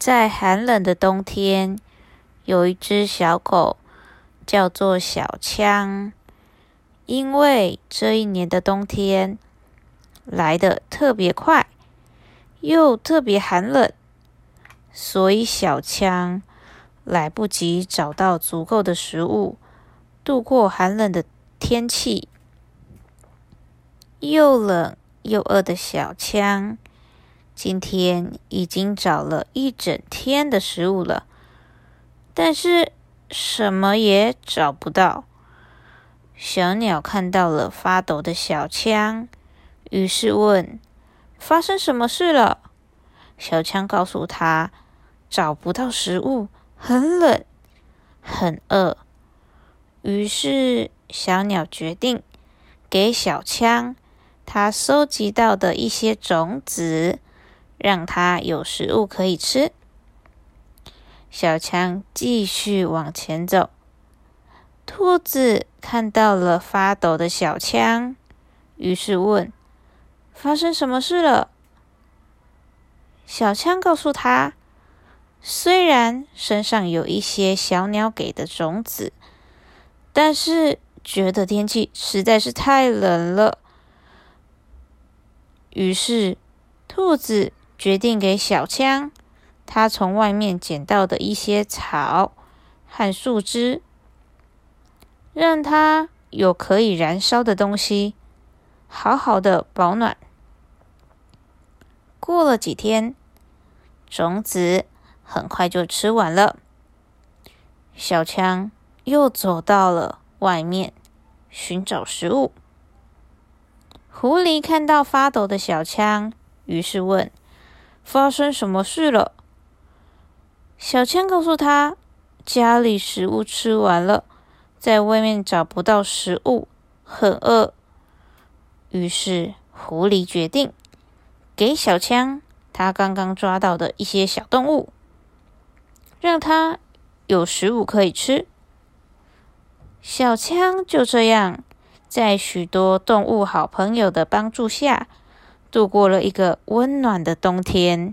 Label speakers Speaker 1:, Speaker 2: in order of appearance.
Speaker 1: 在寒冷的冬天，有一只小狗叫做小枪。因为这一年的冬天来的特别快，又特别寒冷，所以小枪来不及找到足够的食物，度过寒冷的天气。又冷又饿的小枪，今天已经找了一整天的食物了，但是什么也找不到。小鸟看到了发抖的小枪，于是问：“发生什么事了？”小枪告诉他：“找不到食物，很冷，很饿。”于是小鸟决定给小枪。他收集到的一些种子，让他有食物可以吃。小强继续往前走。兔子看到了发抖的小枪，于是问：“发生什么事了？”小强告诉他：“虽然身上有一些小鸟给的种子，但是觉得天气实在是太冷了。”于是，兔子决定给小枪他从外面捡到的一些草和树枝，让他有可以燃烧的东西，好好的保暖。过了几天，种子很快就吃完了。小枪又走到了外面寻找食物。狐狸看到发抖的小枪，于是问：“发生什么事了？”小强告诉他：“家里食物吃完了，在外面找不到食物，很饿。”于是狐狸决定给小强他刚刚抓到的一些小动物，让他有食物可以吃。小强就这样。在许多动物好朋友的帮助下，度过了一个温暖的冬天。